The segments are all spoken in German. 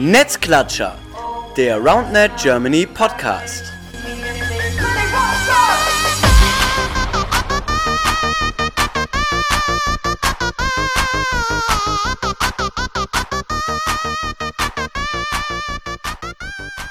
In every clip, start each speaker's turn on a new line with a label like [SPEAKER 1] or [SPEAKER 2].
[SPEAKER 1] Netzklatscher, der RoundNet Germany Podcast.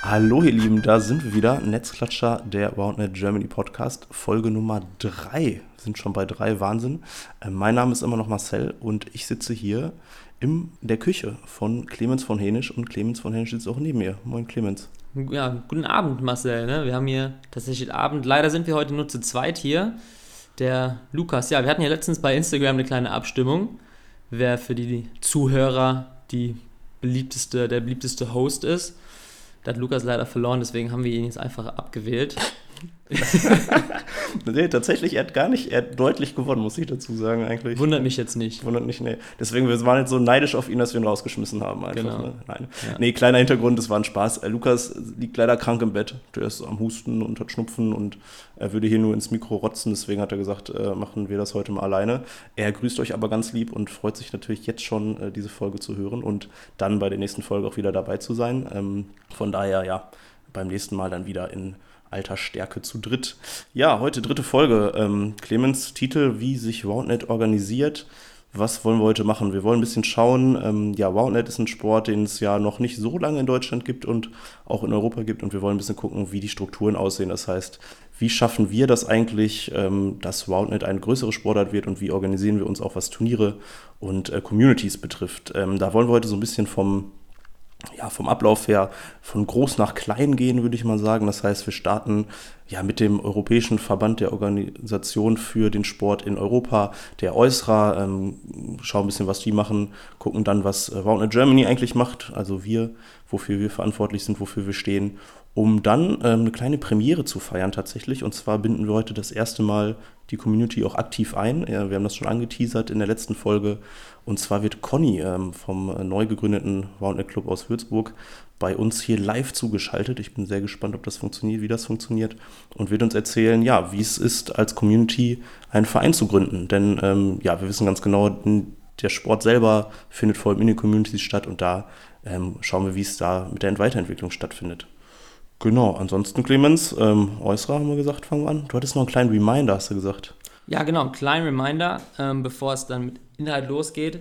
[SPEAKER 2] Hallo ihr Lieben, da sind wir wieder. Netzklatscher, der RoundNet Germany Podcast, Folge Nummer 3. Sind schon bei 3, Wahnsinn. Äh, mein Name ist immer noch Marcel und ich sitze hier in der Küche von Clemens von Hänisch und Clemens von Hänisch sitzt auch neben mir. Moin Clemens.
[SPEAKER 3] Ja, guten Abend Marcel. Ne? Wir haben hier tatsächlich Abend. Leider sind wir heute nur zu zweit hier. Der Lukas, ja, wir hatten ja letztens bei Instagram eine kleine Abstimmung, wer für die Zuhörer die beliebteste, der beliebteste Host ist. Da hat Lukas leider verloren, deswegen haben wir ihn jetzt einfach abgewählt.
[SPEAKER 2] nee, tatsächlich, er hat gar nicht, er hat deutlich gewonnen, muss ich dazu sagen, eigentlich.
[SPEAKER 3] Wundert mich jetzt nicht.
[SPEAKER 2] Wundert mich, nee. Deswegen, wir waren jetzt so neidisch auf ihn, dass wir ihn rausgeschmissen haben, einfach.
[SPEAKER 3] Genau.
[SPEAKER 2] Ne? Nein.
[SPEAKER 3] Ja.
[SPEAKER 2] Nee, kleiner Hintergrund, das war ein Spaß. Äh, Lukas liegt leider krank im Bett. Der ist am Husten und hat Schnupfen und er würde hier nur ins Mikro rotzen, deswegen hat er gesagt, äh, machen wir das heute mal alleine. Er grüßt euch aber ganz lieb und freut sich natürlich jetzt schon, äh, diese Folge zu hören und dann bei der nächsten Folge auch wieder dabei zu sein. Ähm, von daher, ja, beim nächsten Mal dann wieder in alter Stärke zu dritt. Ja, heute dritte Folge. Ähm, Clemens Titel, wie sich Roundnet organisiert. Was wollen wir heute machen? Wir wollen ein bisschen schauen. Ähm, ja, Roundnet ist ein Sport, den es ja noch nicht so lange in Deutschland gibt und auch in Europa gibt. Und wir wollen ein bisschen gucken, wie die Strukturen aussehen. Das heißt, wie schaffen wir das eigentlich, ähm, dass Roundnet ein größeres Sportart wird und wie organisieren wir uns auch, was Turniere und äh, Communities betrifft. Ähm, da wollen wir heute so ein bisschen vom ja, vom Ablauf her von groß nach klein gehen, würde ich mal sagen. Das heißt, wir starten ja mit dem Europäischen Verband der Organisation für den Sport in Europa, der EUSRA, ähm, schauen ein bisschen, was die machen, gucken dann, was äh, Roundnet Germany eigentlich macht, also wir, wofür wir verantwortlich sind, wofür wir stehen, um dann ähm, eine kleine Premiere zu feiern tatsächlich. Und zwar binden wir heute das erste Mal die Community auch aktiv ein. Ja, wir haben das schon angeteasert in der letzten Folge. Und zwar wird Conny ähm, vom äh, neu gegründeten Roundnet Club aus Würzburg bei uns hier live zugeschaltet. Ich bin sehr gespannt, ob das funktioniert, wie das funktioniert. Und wird uns erzählen, ja, wie es ist, als Community einen Verein zu gründen. Denn ähm, ja, wir wissen ganz genau, der Sport selber findet vor allem in den Communities statt und da ähm, schauen wir, wie es da mit der Weiterentwicklung stattfindet. Genau, ansonsten Clemens, ähm, Äußerer haben wir gesagt, fangen wir an. Du hattest noch einen kleinen Reminder, hast du gesagt.
[SPEAKER 3] Ja, genau, ein kleiner Reminder, ähm, bevor es dann mit Inhalt losgeht.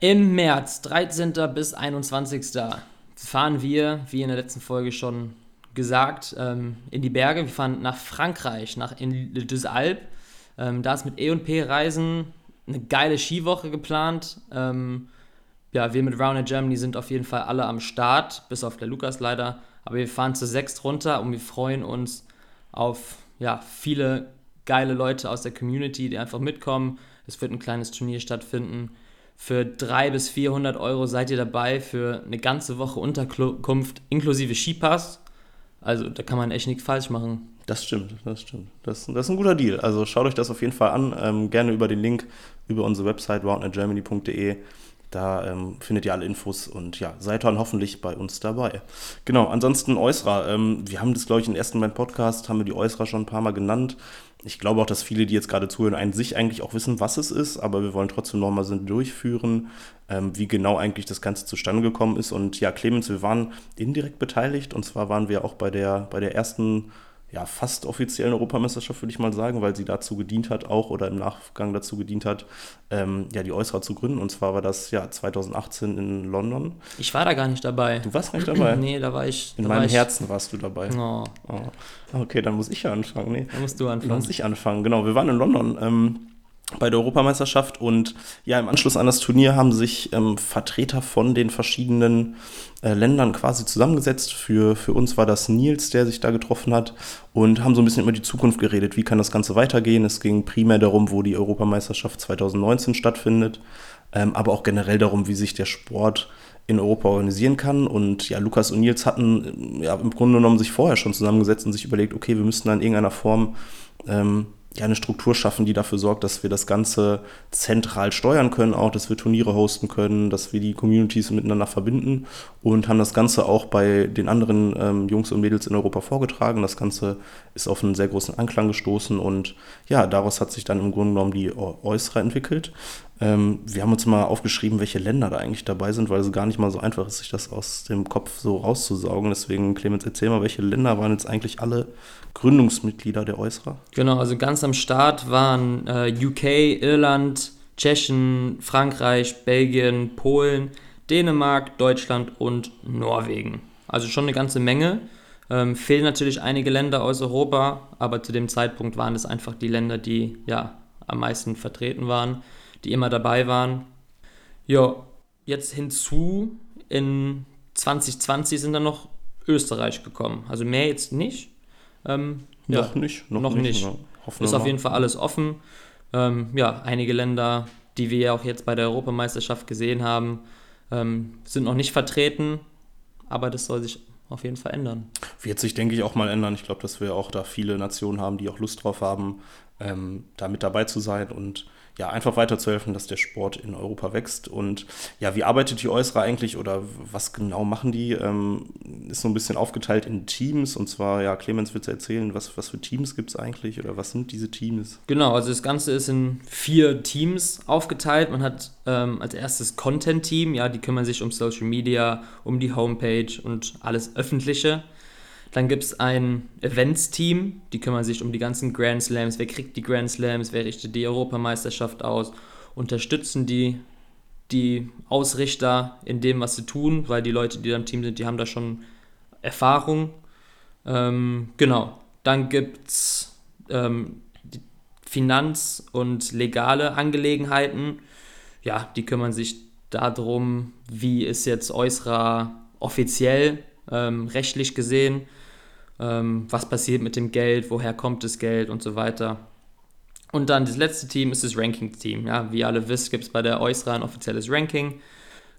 [SPEAKER 3] Im März, 13. bis 21. fahren wir, wie in der letzten Folge schon gesagt, ähm, in die Berge. Wir fahren nach Frankreich, nach in Deux Alpes. Ähm, da ist mit E&P Reisen eine geile Skiwoche geplant. Ähm, ja, wir mit Round Germany sind auf jeden Fall alle am Start, bis auf der Lukas leider. Aber wir fahren zu sechs runter und wir freuen uns auf ja, viele geile Leute aus der Community, die einfach mitkommen. Es wird ein kleines Turnier stattfinden. Für 300 bis 400 Euro seid ihr dabei für eine ganze Woche Unterkunft inklusive Skipass. Also da kann man echt nichts falsch machen.
[SPEAKER 2] Das stimmt, das stimmt. Das, das ist ein guter Deal. Also schaut euch das auf jeden Fall an. Ähm, gerne über den Link über unsere Website roundnetgermany.de. Da ähm, findet ihr alle Infos und ja, seid dann hoffentlich bei uns dabei. Genau, ansonsten Äußerer. Ähm, wir haben das, glaube ich, im ersten Mein Podcast, haben wir die Äußerer schon ein paar Mal genannt. Ich glaube auch, dass viele, die jetzt gerade zuhören, an sich eigentlich auch wissen, was es ist, aber wir wollen trotzdem nochmal so durchführen, ähm, wie genau eigentlich das Ganze zustande gekommen ist. Und ja, Clemens, wir waren indirekt beteiligt und zwar waren wir auch bei der, bei der ersten ja, fast offiziellen Europameisterschaft, würde ich mal sagen, weil sie dazu gedient hat, auch oder im Nachgang dazu gedient hat, ähm, ja, die Äußerer zu gründen. Und zwar war das ja 2018 in London.
[SPEAKER 3] Ich war da gar nicht dabei.
[SPEAKER 2] Du warst nicht dabei?
[SPEAKER 3] nee, da war ich.
[SPEAKER 2] In meinem
[SPEAKER 3] war ich,
[SPEAKER 2] Herzen warst du dabei.
[SPEAKER 3] Oh,
[SPEAKER 2] Oh. Okay, dann muss ich ja anfangen. Nee.
[SPEAKER 3] da musst du
[SPEAKER 2] Dann
[SPEAKER 3] anfangen.
[SPEAKER 2] muss ich anfangen. Genau, wir waren in London. Ähm, bei der Europameisterschaft und ja, im Anschluss an das Turnier haben sich ähm, Vertreter von den verschiedenen äh, Ländern quasi zusammengesetzt. Für, für uns war das Nils, der sich da getroffen hat und haben so ein bisschen über die Zukunft geredet. Wie kann das Ganze weitergehen? Es ging primär darum, wo die Europameisterschaft 2019 stattfindet, ähm, aber auch generell darum, wie sich der Sport in Europa organisieren kann. Und ja, Lukas und Nils hatten ja, im Grunde genommen sich vorher schon zusammengesetzt und sich überlegt, okay, wir müssten in irgendeiner Form ähm, ja, eine Struktur schaffen, die dafür sorgt, dass wir das Ganze zentral steuern können, auch, dass wir Turniere hosten können, dass wir die Communities miteinander verbinden und haben das Ganze auch bei den anderen ähm, Jungs und Mädels in Europa vorgetragen. Das Ganze ist auf einen sehr großen Anklang gestoßen und ja, daraus hat sich dann im Grunde genommen die Äußere entwickelt. Ähm, wir haben uns mal aufgeschrieben, welche Länder da eigentlich dabei sind, weil es gar nicht mal so einfach ist, sich das aus dem Kopf so rauszusaugen. Deswegen, Clemens, erzähl mal, welche Länder waren jetzt eigentlich alle Gründungsmitglieder der Äußerer?
[SPEAKER 3] Genau, also ganz am Start waren äh, UK, Irland, Tschechien, Frankreich, Belgien, Polen, Dänemark, Deutschland und Norwegen. Also schon eine ganze Menge. Ähm, fehlen natürlich einige Länder aus Europa, aber zu dem Zeitpunkt waren es einfach die Länder, die ja am meisten vertreten waren, die immer dabei waren. Ja, jetzt hinzu in 2020 sind dann noch Österreich gekommen. Also mehr jetzt nicht.
[SPEAKER 2] Ähm, noch ja, nicht,
[SPEAKER 3] noch, noch nicht. nicht. Ist auf jeden Fall alles offen. Ähm, ja, einige Länder, die wir ja auch jetzt bei der Europameisterschaft gesehen haben, ähm, sind noch nicht vertreten, aber das soll sich auf jeden Fall ändern.
[SPEAKER 2] Wird sich, denke ich, auch mal ändern. Ich glaube, dass wir auch da viele Nationen haben, die auch Lust drauf haben, ähm, da mit dabei zu sein und ja, einfach weiterzuhelfen, dass der Sport in Europa wächst. Und ja, wie arbeitet die Äußere eigentlich oder was genau machen die? Ähm, ist so ein bisschen aufgeteilt in Teams und zwar, ja, Clemens wird erzählen, was, was für Teams gibt es eigentlich oder was sind diese Teams?
[SPEAKER 3] Genau, also das Ganze ist in vier Teams aufgeteilt. Man hat ähm, als erstes Content-Team, ja, die kümmern sich um Social Media, um die Homepage und alles Öffentliche. Dann gibt es ein Events-Team, die kümmern sich um die ganzen Grand Slams. Wer kriegt die Grand Slams? Wer richtet die Europameisterschaft aus? Unterstützen die, die Ausrichter in dem, was sie tun, weil die Leute, die da im Team sind, die haben da schon Erfahrung. Ähm, genau. Dann gibt es ähm, Finanz- und legale Angelegenheiten. Ja, die kümmern sich darum, wie ist jetzt Eusra offiziell, ähm, rechtlich gesehen ähm, was passiert mit dem Geld, woher kommt das Geld und so weiter. Und dann das letzte Team ist das Ranking-Team. Ja, wie ihr alle wisst, gibt es bei der Eusra ein offizielles Ranking.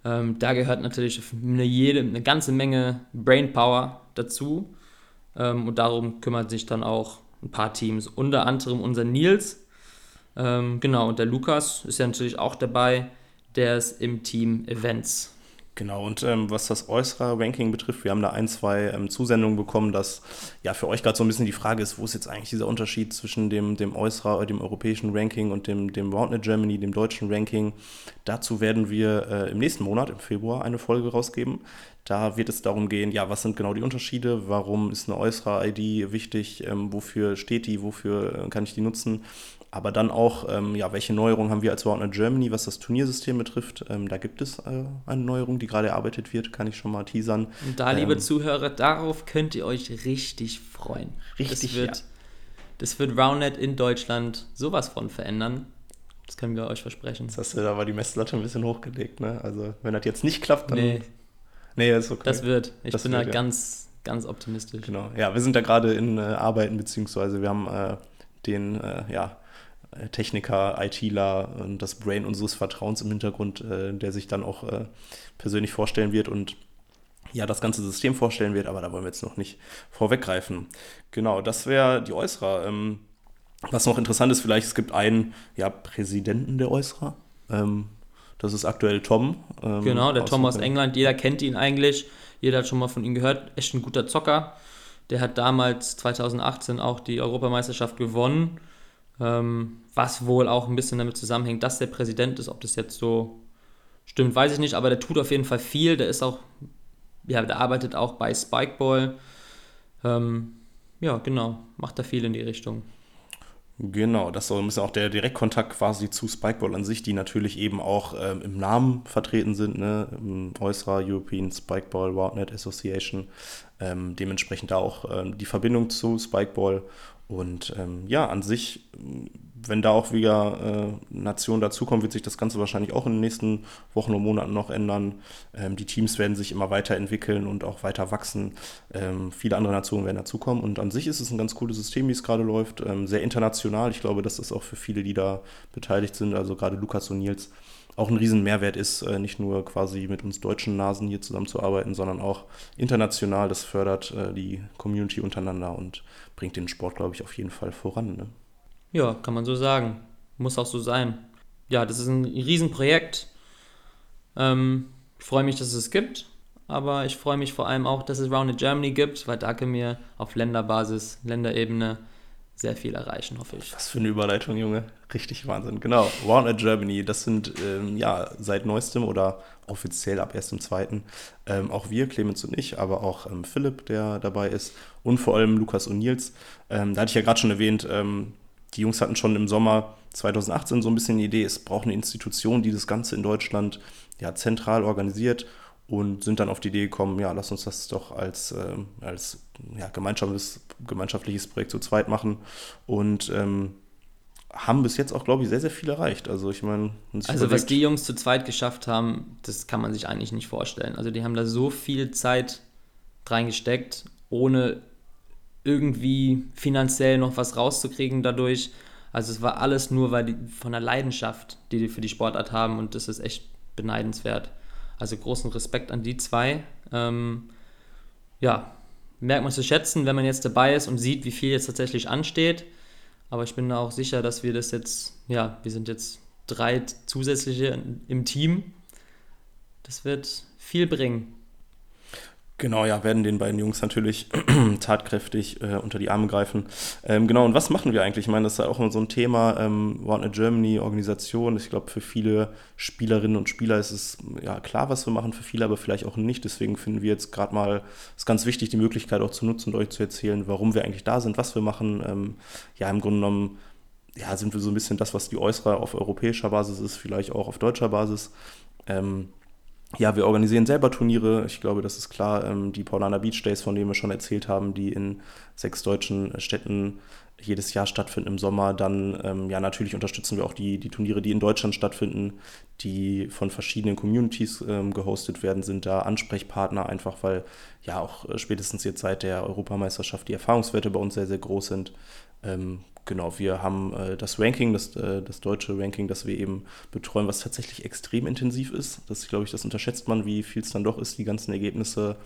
[SPEAKER 3] Ähm, da gehört natürlich eine, jede, eine ganze Menge Brainpower dazu. Ähm, und darum kümmert sich dann auch ein paar Teams, unter anderem unser Nils. Ähm, genau, und der Lukas ist ja natürlich auch dabei. Der ist im Team Events.
[SPEAKER 2] Genau, und ähm, was das äußere Ranking betrifft, wir haben da ein, zwei ähm, Zusendungen bekommen, dass ja für euch gerade so ein bisschen die Frage ist, wo ist jetzt eigentlich dieser Unterschied zwischen dem, dem äußere, dem europäischen Ranking und dem, dem Roundnet Germany, dem deutschen Ranking. Dazu werden wir äh, im nächsten Monat, im Februar, eine Folge rausgeben. Da wird es darum gehen, ja, was sind genau die Unterschiede, warum ist eine äußere ID wichtig, ähm, wofür steht die, wofür äh, kann ich die nutzen aber dann auch, ähm, ja, welche Neuerungen haben wir als Warner Germany, was das Turniersystem betrifft? Ähm, da gibt es äh, eine Neuerung, die gerade erarbeitet wird, kann ich schon mal teasern.
[SPEAKER 3] Und da, liebe ähm, Zuhörer, darauf könnt ihr euch richtig freuen.
[SPEAKER 2] Richtig,
[SPEAKER 3] das wird, ja. Das wird Roundnet in Deutschland sowas von verändern. Das können wir euch versprechen.
[SPEAKER 2] Jetzt hast du da aber die Messlatte ein bisschen hochgelegt, ne? Also, wenn das jetzt nicht klappt, dann. Nee.
[SPEAKER 3] Nee, ist okay. Das wird. Ich das bin wird, da ja. ganz, ganz optimistisch.
[SPEAKER 2] Genau. Ja, wir sind da gerade in äh, Arbeiten, beziehungsweise wir haben äh, den, äh, ja, Techniker, ITler und das Brain unseres Vertrauens im Hintergrund, äh, der sich dann auch äh, persönlich vorstellen wird und ja, das ganze System vorstellen wird, aber da wollen wir jetzt noch nicht vorweggreifen. Genau, das wäre die Äußerer. Ähm, was noch interessant ist, vielleicht, es gibt einen ja, Präsidenten der Äußerer. Ähm, das ist aktuell Tom.
[SPEAKER 3] Ähm, genau, der aus Tom aus England. Jeder kennt ihn eigentlich. Jeder hat schon mal von ihm gehört. Echt ein guter Zocker. Der hat damals 2018 auch die Europameisterschaft gewonnen ähm, was wohl auch ein bisschen damit zusammenhängt, dass der Präsident ist. Ob das jetzt so stimmt, weiß ich nicht, aber der tut auf jeden Fall viel. Der ist auch, ja, der arbeitet auch bei Spikeball. Ähm, ja, genau, macht da viel in die Richtung.
[SPEAKER 2] Genau, das ist auch der Direktkontakt quasi zu Spikeball an sich, die natürlich eben auch ähm, im Namen vertreten sind, ne? Äußerer European Spikeball Wildnet Association. Ähm, dementsprechend da auch ähm, die Verbindung zu Spikeball und ähm, ja, an sich, wenn da auch wieder äh, Nationen dazukommen, wird sich das Ganze wahrscheinlich auch in den nächsten Wochen und Monaten noch ändern. Ähm, die Teams werden sich immer weiterentwickeln und auch weiter wachsen. Ähm, viele andere Nationen werden dazukommen. Und an sich ist es ein ganz cooles System, wie es gerade läuft. Ähm, sehr international. Ich glaube, das ist auch für viele, die da beteiligt sind, also gerade Lukas und Nils, auch ein riesen Mehrwert ist, äh, nicht nur quasi mit uns deutschen Nasen hier zusammenzuarbeiten, sondern auch international. Das fördert äh, die Community untereinander und bringt den Sport, glaube ich, auf jeden Fall voran. Ne?
[SPEAKER 3] Ja, kann man so sagen. Muss auch so sein. Ja, das ist ein Riesenprojekt. Ähm, ich freue mich, dass es es gibt, aber ich freue mich vor allem auch, dass es Round in Germany gibt, weil da können wir auf Länderbasis, Länderebene sehr viel erreichen, hoffe ich.
[SPEAKER 2] Was für eine Überleitung, Junge. Richtig Wahnsinn, genau. Roundnet Germany, das sind ähm, ja seit neuestem oder offiziell ab erst im zweiten ähm, auch wir, Clemens und ich, aber auch ähm, Philipp, der dabei ist und vor allem Lukas und Nils. Ähm, da hatte ich ja gerade schon erwähnt, ähm, die Jungs hatten schon im Sommer 2018 so ein bisschen die Idee, es braucht eine Institution, die das Ganze in Deutschland ja zentral organisiert und sind dann auf die Idee gekommen, ja, lass uns das doch als, ähm, als ja, gemeinschaftliches, gemeinschaftliches Projekt zu zweit machen und ähm, haben bis jetzt auch, glaube ich, sehr, sehr viel erreicht. Also ich meine,
[SPEAKER 3] also was die Jungs zu zweit geschafft haben, das kann man sich eigentlich nicht vorstellen. Also die haben da so viel Zeit reingesteckt, ohne irgendwie finanziell noch was rauszukriegen dadurch. Also es war alles nur weil die, von der Leidenschaft, die die für die Sportart haben und das ist echt beneidenswert. Also großen Respekt an die zwei. Ähm, ja, merkt man zu schätzen, wenn man jetzt dabei ist und sieht, wie viel jetzt tatsächlich ansteht. Aber ich bin auch sicher, dass wir das jetzt, ja, wir sind jetzt drei zusätzliche im Team. Das wird viel bringen.
[SPEAKER 2] Genau, ja, werden den beiden Jungs natürlich tatkräftig äh, unter die Arme greifen. Ähm, genau, und was machen wir eigentlich? Ich meine, das ist ja auch immer so ein Thema, ähm, Warner Germany, Organisation. Ich glaube, für viele Spielerinnen und Spieler ist es ja klar, was wir machen, für viele aber vielleicht auch nicht. Deswegen finden wir jetzt gerade mal, es ist ganz wichtig, die Möglichkeit auch zu nutzen und euch zu erzählen, warum wir eigentlich da sind, was wir machen. Ähm, ja, im Grunde genommen ja, sind wir so ein bisschen das, was die Äußere auf europäischer Basis ist, vielleicht auch auf deutscher Basis. Ähm, ja, wir organisieren selber Turniere. Ich glaube, das ist klar. Ähm, die Paulaner Beach Days, von denen wir schon erzählt haben, die in sechs deutschen Städten jedes Jahr stattfinden im Sommer. Dann, ähm, ja, natürlich unterstützen wir auch die, die Turniere, die in Deutschland stattfinden, die von verschiedenen Communities ähm, gehostet werden, sind da Ansprechpartner, einfach weil ja auch äh, spätestens jetzt seit der Europameisterschaft die Erfahrungswerte bei uns sehr, sehr groß sind. Genau, wir haben äh, das Ranking, das, äh, das deutsche Ranking, das wir eben betreuen, was tatsächlich extrem intensiv ist. Das, glaube ich, das unterschätzt man, wie viel es dann doch ist, die ganzen Ergebnisse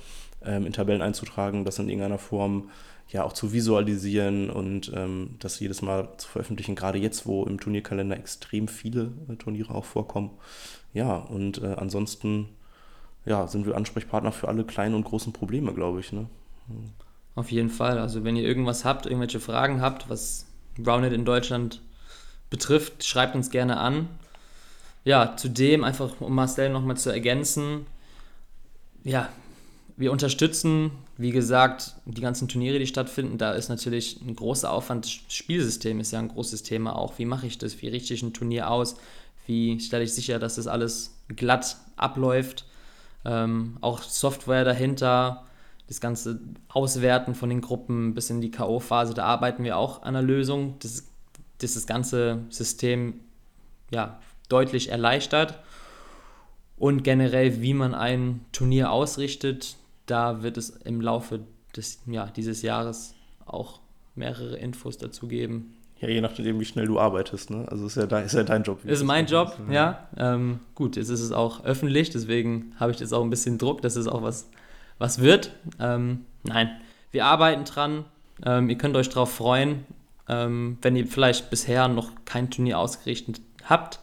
[SPEAKER 2] ähm, in Tabellen einzutragen, das in irgendeiner Form ja auch zu visualisieren und ähm, das jedes Mal zu veröffentlichen, gerade jetzt, wo im Turnierkalender extrem viele äh, Turniere auch vorkommen. Ja, und äh, ansonsten ja, sind wir Ansprechpartner für alle kleinen und großen Probleme, glaube ich. Ne?
[SPEAKER 3] Auf jeden Fall. Also wenn ihr irgendwas habt, irgendwelche Fragen habt, was Rounded in Deutschland betrifft, schreibt uns gerne an. Ja, zudem, einfach um Marcel nochmal zu ergänzen, ja, wir unterstützen, wie gesagt, die ganzen Turniere, die stattfinden. Da ist natürlich ein großer Aufwand. Das Spielsystem ist ja ein großes Thema auch. Wie mache ich das? Wie richte ich ein Turnier aus? Wie stelle ich sicher, dass das alles glatt abläuft? Ähm, auch Software dahinter, das ganze Auswerten von den Gruppen bis in die K.O.-Phase, da arbeiten wir auch an einer Lösung, das, das das ganze System ja, deutlich erleichtert. Und generell, wie man ein Turnier ausrichtet, da wird es im Laufe des, ja, dieses Jahres auch mehrere Infos dazu geben.
[SPEAKER 2] Ja, je nachdem, wie schnell du arbeitest. Ne? Also ist ja, dein, ist ja dein Job.
[SPEAKER 3] Ist mein Job, ja. Ähm, gut, jetzt ist es auch öffentlich, deswegen habe ich jetzt auch ein bisschen Druck, dass es auch was was wird. Ähm, nein, wir arbeiten dran. Ähm, ihr könnt euch darauf freuen, ähm, wenn ihr vielleicht bisher noch kein Turnier ausgerichtet habt,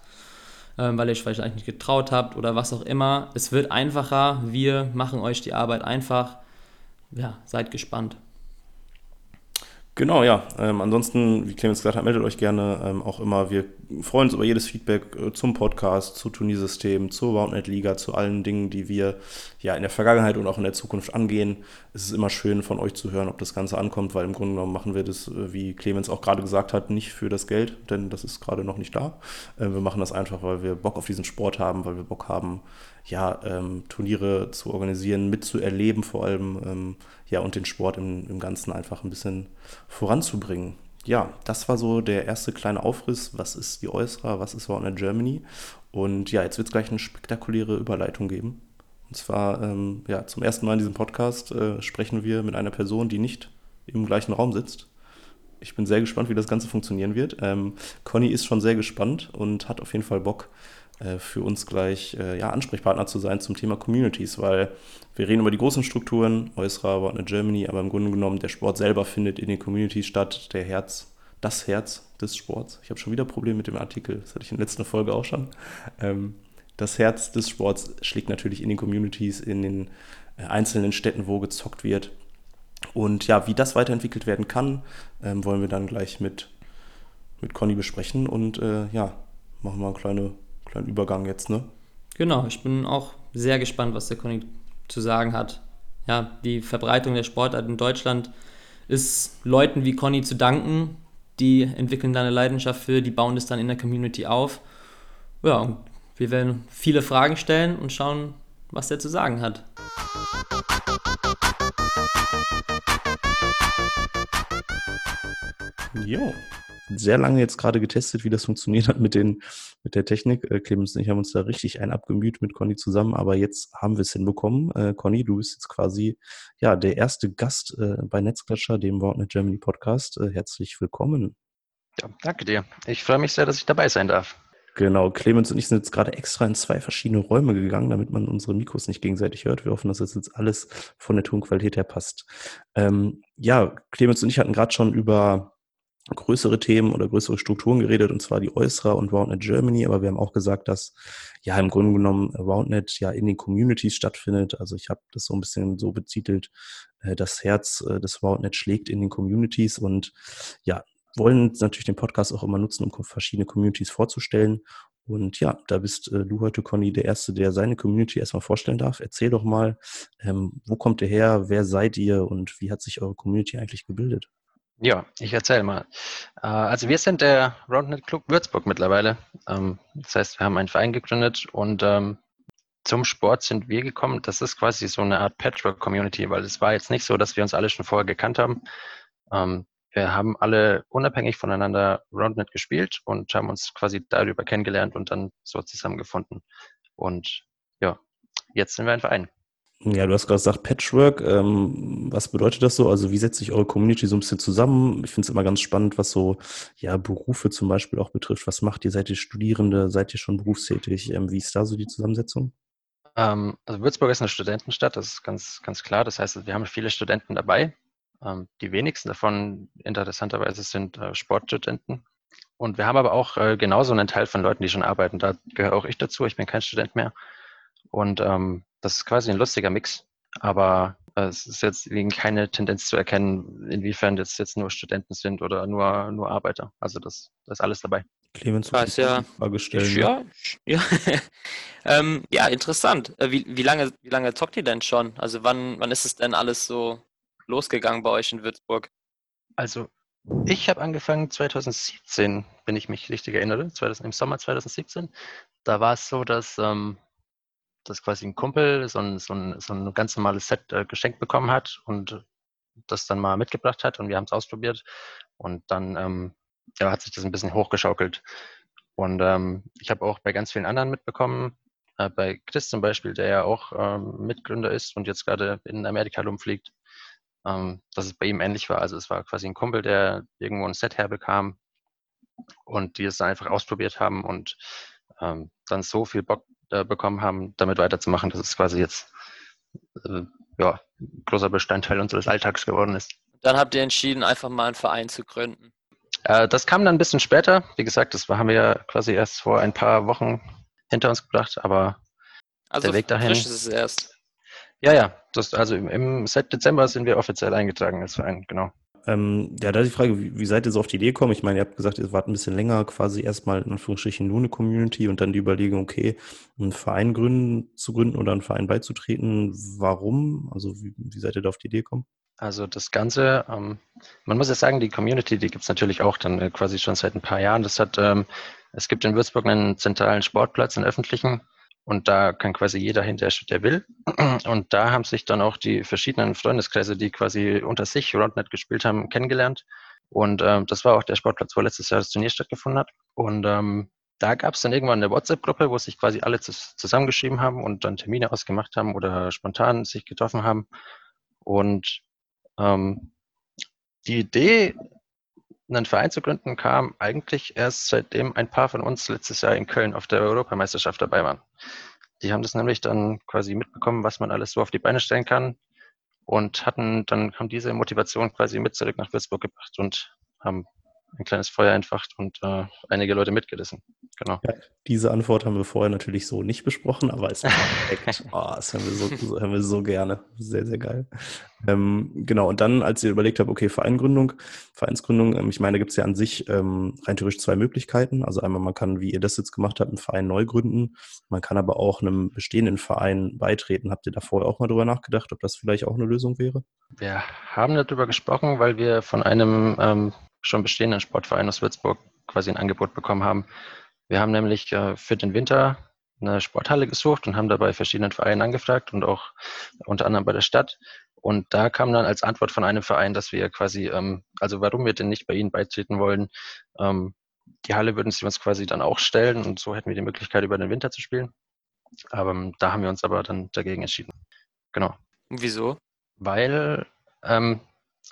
[SPEAKER 3] ähm, weil ihr euch vielleicht nicht getraut habt oder was auch immer. Es wird einfacher. Wir machen euch die Arbeit einfach. Ja, seid gespannt.
[SPEAKER 2] Genau, ja. Ähm, ansonsten, wie Clemens gesagt hat, meldet euch gerne ähm, auch immer. Wir freuen uns über jedes Feedback äh, zum Podcast, zu Turniersystem, zur Roundnet Liga, zu allen Dingen, die wir ja in der Vergangenheit und auch in der Zukunft angehen. Es ist immer schön von euch zu hören, ob das Ganze ankommt, weil im Grunde genommen machen wir das, äh, wie Clemens auch gerade gesagt hat, nicht für das Geld, denn das ist gerade noch nicht da. Äh, wir machen das einfach, weil wir Bock auf diesen Sport haben, weil wir Bock haben, ja, ähm, Turniere zu organisieren, mitzuerleben vor allem, ähm, ja, und den Sport im, im Ganzen einfach ein bisschen voranzubringen. Ja, das war so der erste kleine Aufriss. Was ist die Äußere, was ist Warner Germany? Und ja, jetzt wird es gleich eine spektakuläre Überleitung geben. Und zwar, ähm, ja, zum ersten Mal in diesem Podcast äh, sprechen wir mit einer Person, die nicht im gleichen Raum sitzt. Ich bin sehr gespannt, wie das Ganze funktionieren wird. Ähm, Conny ist schon sehr gespannt und hat auf jeden Fall Bock, für uns gleich äh, ja, Ansprechpartner zu sein zum Thema Communities, weil wir reden über die großen Strukturen, Äußerer, Partner Germany, aber im Grunde genommen der Sport selber findet in den Communities statt, der Herz, das Herz des Sports. Ich habe schon wieder Probleme mit dem Artikel, das hatte ich in der letzten Folge auch schon. Ähm, das Herz des Sports schlägt natürlich in den Communities, in den äh, einzelnen Städten, wo gezockt wird. Und ja, wie das weiterentwickelt werden kann, ähm, wollen wir dann gleich mit mit Conny besprechen und äh, ja, machen wir einen kleine, kleinen Übergang jetzt, ne?
[SPEAKER 3] Genau, ich bin auch sehr gespannt, was der Conny zu sagen hat. Ja, die Verbreitung der Sportart in Deutschland ist Leuten wie Conny zu danken. Die entwickeln da eine Leidenschaft für, die bauen das dann in der Community auf. Ja, und wir werden viele Fragen stellen und schauen, was der zu sagen hat.
[SPEAKER 2] Jo. Sehr lange jetzt gerade getestet, wie das funktioniert hat mit, den, mit der Technik. Äh, Clemens und ich haben uns da richtig ein abgemüht mit Conny zusammen, aber jetzt haben wir es hinbekommen. Äh, Conny, du bist jetzt quasi ja, der erste Gast äh, bei Netzklatscher, dem Wortnet Germany Podcast. Äh, herzlich willkommen.
[SPEAKER 4] Ja, danke dir. Ich freue mich sehr, dass ich dabei sein darf.
[SPEAKER 2] Genau, Clemens und ich sind jetzt gerade extra in zwei verschiedene Räume gegangen, damit man unsere Mikros nicht gegenseitig hört. Wir hoffen, dass das jetzt alles von der Tonqualität her passt. Ähm, ja, Clemens und ich hatten gerade schon über größere Themen oder größere Strukturen geredet, und zwar die Eusra und Roundnet Germany, aber wir haben auch gesagt, dass ja im Grunde genommen Roundnet ja in den Communities stattfindet. Also ich habe das so ein bisschen so betitelt, äh, das Herz äh, des Roundnet schlägt in den Communities und ja, wollen natürlich den Podcast auch immer nutzen, um verschiedene Communities vorzustellen. Und ja, da bist äh, du heute, Conny, der Erste, der seine Community erstmal vorstellen darf. Erzähl doch mal, ähm, wo kommt ihr her, wer seid ihr und wie hat sich eure Community eigentlich gebildet?
[SPEAKER 4] Ja, ich erzähle mal. Äh, also wir sind der Roundnet Club Würzburg mittlerweile. Ähm, das heißt, wir haben einen Verein gegründet und ähm, zum Sport sind wir gekommen. Das ist quasi so eine Art Patchwork-Community, weil es war jetzt nicht so, dass wir uns alle schon vorher gekannt haben. Ähm, wir haben alle unabhängig voneinander Roundnet gespielt und haben uns quasi darüber kennengelernt und dann so zusammengefunden. Und ja, jetzt sind wir ein Verein.
[SPEAKER 2] Ja, du hast gerade gesagt Patchwork. Ähm, was bedeutet das so? Also wie setzt sich eure Community so ein bisschen zusammen? Ich finde es immer ganz spannend, was so ja Berufe zum Beispiel auch betrifft. Was macht ihr? Seid ihr Studierende? Seid ihr schon berufstätig? Ähm, wie ist da so die Zusammensetzung?
[SPEAKER 4] Ähm, also Würzburg ist eine Studentenstadt, das ist ganz, ganz klar. Das heißt, wir haben viele Studenten dabei. Ähm, die wenigsten davon interessanterweise sind äh, Sportstudenten. Und wir haben aber auch äh, genauso einen Teil von Leuten, die schon arbeiten. Da gehöre auch ich dazu. Ich bin kein Student mehr. Und ähm, das ist quasi ein lustiger Mix. Aber äh, es ist jetzt keine Tendenz zu erkennen, inwiefern das jetzt nur Studenten sind oder nur, nur Arbeiter. Also das, das ist alles dabei.
[SPEAKER 2] Clemens,
[SPEAKER 3] Was ja,
[SPEAKER 2] Frage stellen.
[SPEAKER 3] ja, ja, ähm, ja, interessant. Äh, wie, wie, lange, wie lange zockt ihr denn schon? Also wann, wann ist es denn alles so losgegangen bei euch in Würzburg?
[SPEAKER 4] Also ich habe angefangen 2017, wenn ich mich richtig erinnere, 2000, im Sommer 2017. Da war es so, dass, ähm, dass quasi ein Kumpel so ein, so ein, so ein ganz normales Set äh, geschenkt bekommen hat und das dann mal mitgebracht hat und wir haben es ausprobiert. Und dann ähm, ja, hat sich das ein bisschen hochgeschaukelt. Und ähm, ich habe auch bei ganz vielen anderen mitbekommen, äh, bei Chris zum Beispiel, der ja auch ähm, Mitgründer ist und jetzt gerade in Amerika rumfliegt, ähm, dass es bei ihm ähnlich war. Also es war quasi ein Kumpel, der irgendwo ein Set herbekam und die es dann einfach ausprobiert haben und ähm, dann so viel Bock äh, bekommen haben, damit weiterzumachen, dass es quasi jetzt äh, ja, ein großer Bestandteil unseres Alltags geworden ist.
[SPEAKER 3] Dann habt ihr entschieden, einfach mal einen Verein zu gründen.
[SPEAKER 4] Äh, das kam dann ein bisschen später. Wie gesagt, das haben wir ja quasi erst vor ein paar Wochen hinter uns gebracht, aber
[SPEAKER 3] also
[SPEAKER 4] der Weg dahin.
[SPEAKER 3] frisch ist es erst.
[SPEAKER 4] Ja, ja, das, also im, im seit Dezember sind wir offiziell eingetragen als Verein, genau.
[SPEAKER 2] Ähm, ja, da ist die Frage, wie, wie seid ihr so auf die Idee gekommen? Ich meine, ihr habt gesagt, ihr wart ein bisschen länger quasi erstmal in Anführungsstrichen nur eine Community und dann die Überlegung, okay, einen Verein gründen, zu gründen oder einen Verein beizutreten. Warum? Also wie, wie seid ihr da auf die Idee gekommen?
[SPEAKER 4] Also das Ganze, ähm, man muss ja sagen, die Community, die gibt's natürlich auch dann äh, quasi schon seit ein paar Jahren. Das hat, ähm, es gibt in Würzburg einen zentralen Sportplatz, einen öffentlichen, und da kann quasi jeder hin, der, der will. Und da haben sich dann auch die verschiedenen Freundeskreise, die quasi unter sich Roundnet gespielt haben, kennengelernt. Und ähm, das war auch der Sportplatz, wo letztes Jahr das Turnier stattgefunden hat. Und ähm, da gab es dann irgendwann eine WhatsApp-Gruppe, wo sich quasi alle zusammengeschrieben haben und dann Termine ausgemacht haben oder spontan sich getroffen haben. Und ähm, die Idee, einen Verein zu gründen, kam eigentlich erst seitdem ein paar von uns letztes Jahr in Köln auf der Europameisterschaft dabei waren. Die haben das nämlich dann quasi mitbekommen, was man alles so auf die Beine stellen kann und hatten dann haben diese Motivation quasi mit zurück nach Würzburg gebracht und haben ein kleines Feuer entfacht und äh, einige Leute mitgerissen. Genau.
[SPEAKER 2] Ja, diese Antwort haben wir vorher natürlich so nicht besprochen, aber ist perfekt. oh, das hören wir, so, so, hören wir so gerne. Sehr, sehr geil. Ähm, genau, und dann, als ihr überlegt habt, okay, Vereingründung, Vereinsgründung, ähm, ich meine, da gibt es ja an sich ähm, rein theoretisch zwei Möglichkeiten. Also einmal, man kann, wie ihr das jetzt gemacht habt, einen Verein neu gründen. Man kann aber auch einem bestehenden Verein beitreten. Habt ihr da vorher auch mal drüber nachgedacht, ob das vielleicht auch eine Lösung wäre?
[SPEAKER 4] Wir haben darüber gesprochen, weil wir von einem ähm, schon bestehenden Sportverein aus Würzburg quasi ein Angebot bekommen haben. Wir haben nämlich äh, für den Winter eine Sporthalle gesucht und haben dabei verschiedenen Vereinen angefragt und auch unter anderem bei der Stadt. Und da kam dann als Antwort von einem Verein, dass wir quasi, ähm, also warum wir denn nicht bei ihnen beitreten wollen, ähm, die Halle würden sie uns quasi dann auch stellen und so hätten wir die Möglichkeit, über den Winter zu spielen. Aber ähm, da haben wir uns aber dann dagegen entschieden. Genau.
[SPEAKER 3] Wieso?
[SPEAKER 4] Weil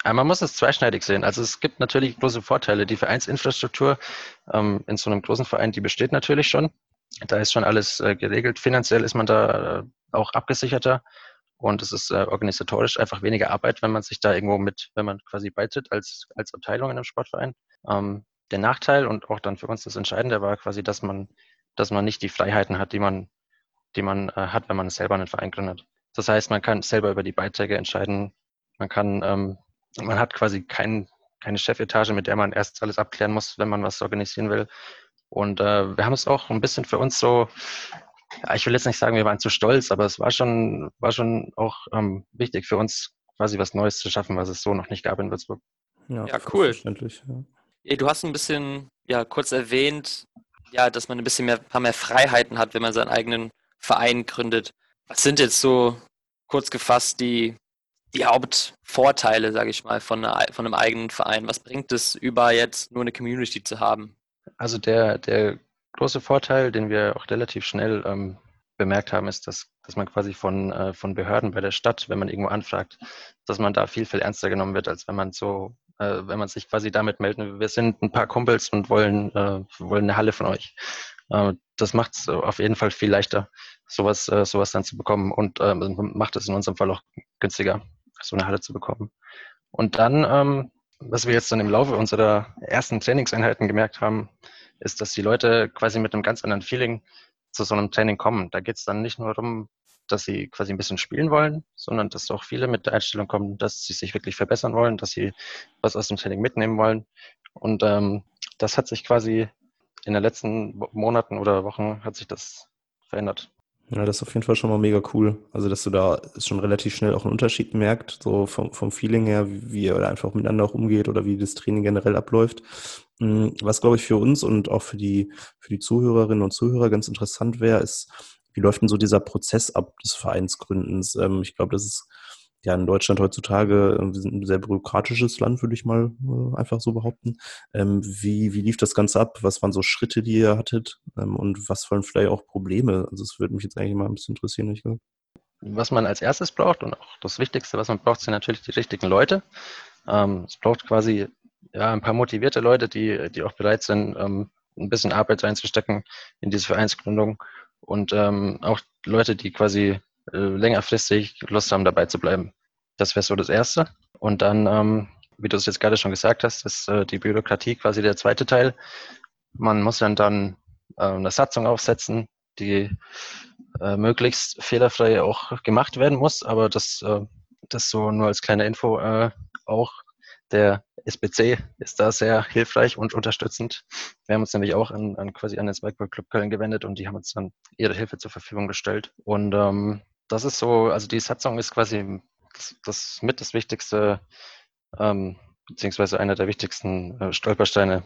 [SPEAKER 4] man muss es zweischneidig sehen. Also es gibt natürlich große Vorteile. Die Vereinsinfrastruktur ähm, in so einem großen Verein, die besteht natürlich schon. Da ist schon alles äh, geregelt. Finanziell ist man da äh, auch abgesicherter und es ist äh, organisatorisch einfach weniger Arbeit, wenn man sich da irgendwo mit, wenn man quasi beitritt als, als Abteilung in einem Sportverein. Ähm, der Nachteil und auch dann für uns das Entscheidende war quasi, dass man, dass man nicht die Freiheiten hat, die man, die man äh, hat, wenn man selber einen Verein gründet. Das heißt, man kann selber über die Beiträge entscheiden. Man kann ähm, man hat quasi kein, keine Chefetage, mit der man erst alles abklären muss, wenn man was organisieren will. Und äh, wir haben es auch ein bisschen für uns so, ja, ich will jetzt nicht sagen, wir waren zu stolz, aber es war schon, war schon auch ähm, wichtig für uns, quasi was Neues zu schaffen, was es so noch nicht gab in Würzburg.
[SPEAKER 3] Ja, ja cool.
[SPEAKER 5] Ja. Du hast ein bisschen ja, kurz erwähnt, ja, dass man ein bisschen mehr, paar mehr Freiheiten hat, wenn man seinen eigenen Verein gründet. Was sind jetzt so kurz gefasst die die Hauptvorteile, sage ich mal, von, einer, von einem eigenen Verein? Was bringt es über jetzt nur eine Community zu haben?
[SPEAKER 4] Also der, der große Vorteil, den wir auch relativ schnell ähm, bemerkt haben, ist, dass, dass man quasi von, äh, von Behörden bei der Stadt, wenn man irgendwo anfragt, dass man da viel, viel ernster genommen wird, als wenn man so, äh, wenn man sich quasi damit meldet, wir sind ein paar Kumpels und wollen, äh, wollen eine Halle von euch. Äh, das macht es auf jeden Fall viel leichter, sowas, äh, sowas dann zu bekommen und äh, macht es in unserem Fall auch günstiger so eine Halle zu bekommen. Und dann, ähm, was wir jetzt dann im Laufe unserer ersten Trainingseinheiten gemerkt haben, ist, dass die Leute quasi mit einem ganz anderen Feeling zu so einem Training kommen. Da geht es dann nicht nur darum, dass sie quasi ein bisschen spielen wollen, sondern dass auch viele mit der Einstellung kommen, dass sie sich wirklich verbessern wollen, dass sie was aus dem Training mitnehmen wollen. Und ähm, das hat sich quasi in den letzten Monaten oder Wochen hat sich das verändert.
[SPEAKER 2] Ja, das ist auf jeden Fall schon mal mega cool. Also, dass du da schon relativ schnell auch einen Unterschied merkt, so vom, vom Feeling her, wie, wie ihr einfach miteinander auch umgeht oder wie das Training generell abläuft. Hm, was, glaube ich, für uns und auch für die, für die Zuhörerinnen und Zuhörer ganz interessant wäre, ist, wie läuft denn so dieser Prozess ab des Vereinsgründens? Ähm, ich glaube, das ist ja in Deutschland heutzutage, äh, wir sind ein sehr bürokratisches Land, würde ich mal äh, einfach so behaupten. Ähm, wie, wie lief das Ganze ab? Was waren so Schritte, die ihr hattet? Ähm, und was waren vielleicht auch Probleme? Also es würde mich jetzt eigentlich mal ein bisschen interessieren. Ich.
[SPEAKER 4] Was man als erstes braucht und auch das Wichtigste, was man braucht, sind natürlich die richtigen Leute. Ähm, es braucht quasi ja, ein paar motivierte Leute, die, die auch bereit sind, ähm, ein bisschen Arbeit reinzustecken in diese Vereinsgründung und ähm, auch Leute, die quasi äh, längerfristig Lust haben, dabei zu bleiben. Das wäre so das Erste. Und dann, ähm, wie du es jetzt gerade schon gesagt hast, ist äh, die Bürokratie quasi der zweite Teil. Man muss dann dann äh, eine Satzung aufsetzen, die äh, möglichst fehlerfrei auch gemacht werden muss. Aber das, äh, das so nur als kleine Info äh, auch. Der SBC ist da sehr hilfreich und unterstützend. Wir haben uns nämlich auch an, an quasi an den Spikeball Club Köln gewendet und die haben uns dann ihre Hilfe zur Verfügung gestellt. Und ähm, das ist so, also die Satzung ist quasi das, das mit das Wichtigste, ähm, beziehungsweise einer der wichtigsten äh, Stolpersteine,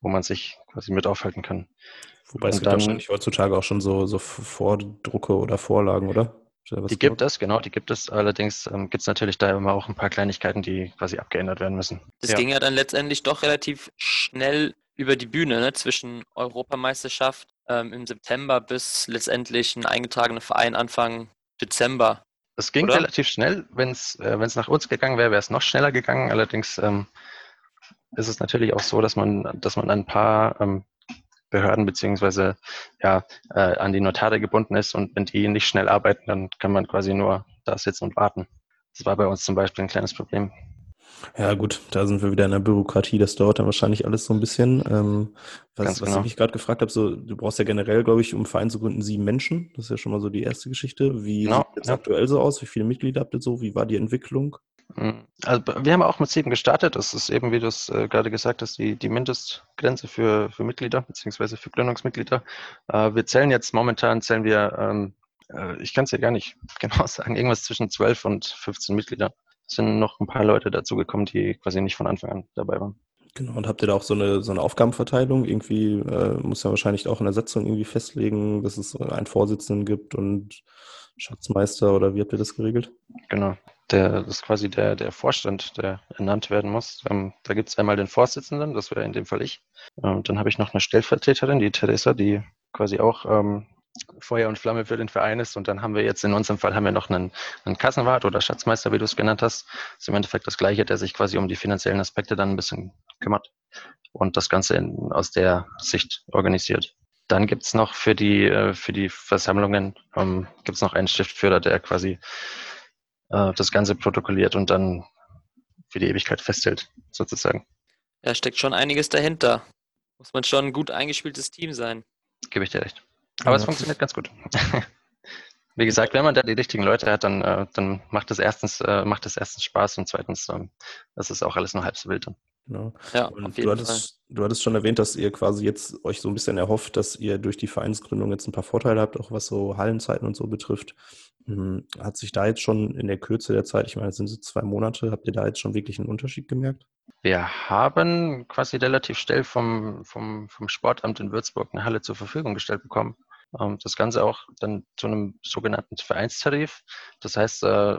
[SPEAKER 4] wo man sich quasi mit aufhalten kann.
[SPEAKER 2] Wobei es gibt dann, wahrscheinlich heutzutage auch schon so, so Vordrucke oder Vorlagen, oder?
[SPEAKER 4] die gibt es, genau, die gibt es. Allerdings ähm, gibt es natürlich da immer auch ein paar Kleinigkeiten, die quasi abgeändert werden müssen.
[SPEAKER 5] Das ja. ging ja dann letztendlich doch relativ schnell über die Bühne, ne? zwischen Europameisterschaft ähm, im September bis letztendlich ein eingetragener Verein Anfang Dezember.
[SPEAKER 4] Es ging oder? relativ schnell. Wenn es äh, nach uns gegangen wäre, wäre es noch schneller gegangen. Allerdings ähm, ist es natürlich auch so, dass man, dass man ein paar ähm, Behörden beziehungsweise ja, äh, an die Notare gebunden ist und wenn die nicht schnell arbeiten, dann kann man quasi nur da sitzen und warten. Das war bei uns zum Beispiel ein kleines Problem.
[SPEAKER 2] Ja, gut, da sind wir wieder in der Bürokratie. Das dauert dann wahrscheinlich alles so ein bisschen. Ähm, was,
[SPEAKER 4] Ganz
[SPEAKER 2] was
[SPEAKER 4] genau.
[SPEAKER 2] ich mich gerade gefragt habe, so, du brauchst ja generell, glaube ich, um einen Verein zu gründen, sieben Menschen. Das ist ja schon mal so die erste Geschichte. Wie
[SPEAKER 4] Genau,
[SPEAKER 2] sieht jetzt
[SPEAKER 4] ja.
[SPEAKER 2] aktuell so aus? Wie viele Mitglieder habt ihr so? Wie war die Entwicklung?
[SPEAKER 4] Mm, Also wir haben auch mit sieben gestartet. Das ist eben, wie du es äh, gerade gesagt hast, die, die Mindestgrenze für, für Mitglieder beziehungsweise für Gründungsmitglieder. Äh, wir zählen jetzt momentan, zählen wir, ähm, äh, ich kann es ja gar nicht genau sagen, irgendwas zwischen 12 und 15 Mitglieder. Sind noch ein paar Leute dazugekommen, die quasi nicht von Anfang an dabei waren.
[SPEAKER 2] Genau, und habt ihr da auch so eine, so eine Aufgabenverteilung? Irgendwie äh, muss ja wahrscheinlich auch in der Satzung irgendwie festlegen, dass es einen Vorsitzenden gibt und Schatzmeister oder wie habt ihr das geregelt?
[SPEAKER 4] Genau. Der, das ist quasi der, der Vorstand, der ernannt werden muss. Ähm, da gibt es einmal den Vorsitzenden, das wäre in dem Fall ich. Ähm, dann habe ich noch eine Stellvertreterin, die Theresa, die quasi auch ähm, Feuer und Flamme für den Verein ist. Und dann haben wir jetzt in unserem Fall haben wir noch einen, einen Kassenwart oder Schatzmeister, wie du es genannt hast. Das ist im Endeffekt das Gleiche, der sich quasi um die finanziellen Aspekte dann ein bisschen kümmert und das Ganze in, aus der Sicht organisiert. Dann gibt's noch für die, äh, für die Versammlungen ähm, gibt's noch einen Stiftführer, der quasi äh, das Ganze protokolliert und dann für die Ewigkeit festhält, sozusagen.
[SPEAKER 5] Ja, steckt schon einiges dahinter. Muss man schon ein gut eingespieltes Team sein.
[SPEAKER 4] Gebe ich dir recht. Aber es
[SPEAKER 2] Ja.
[SPEAKER 4] funktioniert ganz gut. Wie gesagt, wenn man da die richtigen Leute hat, dann, äh, dann macht es erstens, äh, macht es erstens Spaß und zweitens, ähm, das ist auch alles nur halb so wild. Dann.
[SPEAKER 2] Genau.
[SPEAKER 5] Ja,
[SPEAKER 2] Und
[SPEAKER 5] auf
[SPEAKER 2] du hattest, du hattest schon erwähnt, dass ihr quasi jetzt euch so ein bisschen erhofft, dass ihr durch die Vereinsgründung jetzt ein paar Vorteile habt, auch was so Hallenzeiten und so betrifft. Hm, Hat sich da jetzt schon in der Kürze der Zeit, ich meine, es sind so zwei Monate, habt ihr da jetzt schon wirklich einen Unterschied gemerkt?
[SPEAKER 4] Wir haben quasi relativ schnell vom, vom, vom Sportamt in Würzburg eine Halle zur Verfügung gestellt bekommen. Ähm, das Ganze auch dann zu einem sogenannten Vereinstarif. Das heißt, äh,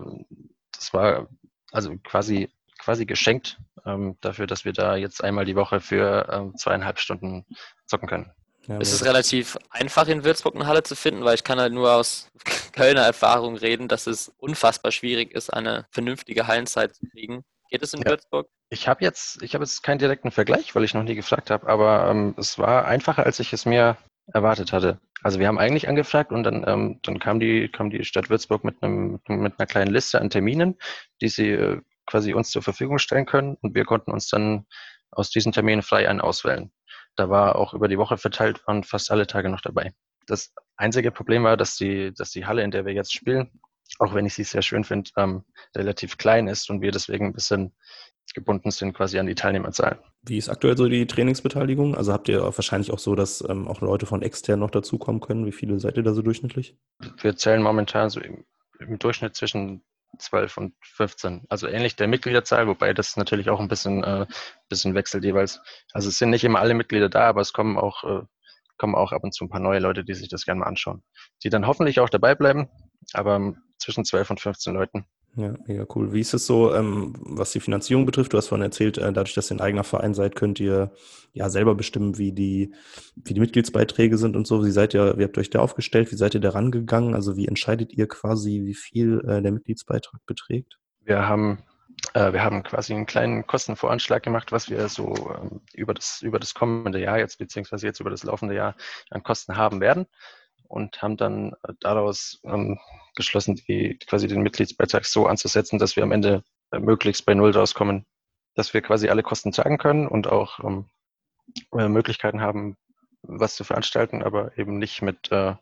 [SPEAKER 4] das war also quasi, quasi geschenkt ähm, dafür, dass wir da jetzt einmal die Woche für ähm, zweieinhalb Stunden zocken können.
[SPEAKER 2] Ja,
[SPEAKER 5] Es ist relativ einfach in Würzburg eine Halle zu finden, weil ich kann halt nur aus Kölner Erfahrung reden, dass es unfassbar schwierig ist, eine vernünftige Hallenzeit zu kriegen. Geht es in
[SPEAKER 4] Ja.
[SPEAKER 5] Würzburg?
[SPEAKER 4] Ich habe jetzt, ich habe jetzt keinen direkten Vergleich, weil ich noch nie gefragt habe, aber ähm, es war einfacher, als ich es mir erwartet hatte. Also wir haben eigentlich angefragt und dann, ähm, dann kam die, kam die Stadt Würzburg mit einem, mit einer kleinen Liste an Terminen, die sie äh, quasi uns zur Verfügung stellen können und wir konnten uns dann aus diesen Terminen frei einen auswählen. Da war auch über die Woche verteilt, waren fast alle Tage noch dabei. Das einzige Problem war, dass die, dass die Halle, in der wir jetzt spielen, auch wenn ich sie sehr schön finde, ähm, relativ klein ist und wir deswegen ein bisschen gebunden sind quasi an die Teilnehmerzahl.
[SPEAKER 2] Wie ist aktuell so die Trainingsbeteiligung? Also habt ihr wahrscheinlich auch so, dass ähm, auch Leute von extern noch dazukommen können? Wie viele seid ihr da so durchschnittlich?
[SPEAKER 4] Wir zählen momentan so im, im Durchschnitt zwischen 12 und 15. Also ähnlich der Mitgliederzahl, wobei das natürlich auch ein bisschen, äh, bisschen wechselt jeweils. Also es sind nicht immer alle Mitglieder da, aber es kommen auch, äh, kommen auch ab und zu ein paar neue Leute, die sich das gerne mal anschauen. Die dann hoffentlich auch dabei bleiben, aber zwischen 12 und 15 Leuten.
[SPEAKER 2] Ja, mega cool. Wie ist es so, ähm, was die Finanzierung betrifft? Du hast vorhin erzählt, äh, dadurch, dass ihr ein eigener Verein seid, könnt ihr ja selber bestimmen, wie die, wie die Mitgliedsbeiträge sind und so. Wie seid ihr, wie habt ihr euch da aufgestellt? Wie seid ihr da rangegangen? Also wie entscheidet ihr quasi, wie viel äh, der Mitgliedsbeitrag beträgt?
[SPEAKER 4] Wir haben, äh, wir haben quasi einen kleinen Kostenvoranschlag gemacht, was wir so ähm, über, das, über das kommende Jahr jetzt, beziehungsweise jetzt über das laufende Jahr an Kosten haben werden und haben dann äh, daraus ähm, geschlossen, die, quasi den Mitgliedsbeitrag so anzusetzen, dass wir am Ende äh, möglichst bei Null rauskommen, dass wir quasi alle Kosten tragen können und auch ähm, äh, Möglichkeiten haben, was zu veranstalten, aber eben nicht mit, äh,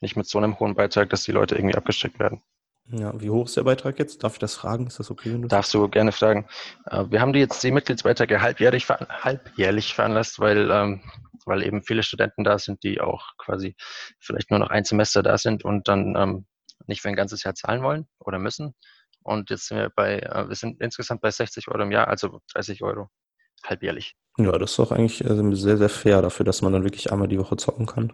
[SPEAKER 4] nicht mit so einem hohen Beitrag, dass die Leute irgendwie abgesteckt werden.
[SPEAKER 2] Ja, wie hoch ist der Beitrag jetzt? Darf ich das fragen? Ist das okay? Wenn du
[SPEAKER 4] Darfst du gerne fragen. Äh, Wir haben die jetzt die Mitgliedsbeiträge halbjährlich, ver- halbjährlich veranlasst, weil, ähm, weil eben viele Studenten da sind, die auch quasi vielleicht nur noch ein Semester da sind und dann ähm, nicht für ein ganzes Jahr zahlen wollen oder müssen. Und jetzt sind wir bei, äh, wir sind insgesamt bei 60 Euro im Jahr, also 30 Euro halbjährlich.
[SPEAKER 2] Ja, das ist doch eigentlich äh, sehr, sehr fair dafür, dass man dann wirklich einmal die Woche zocken kann.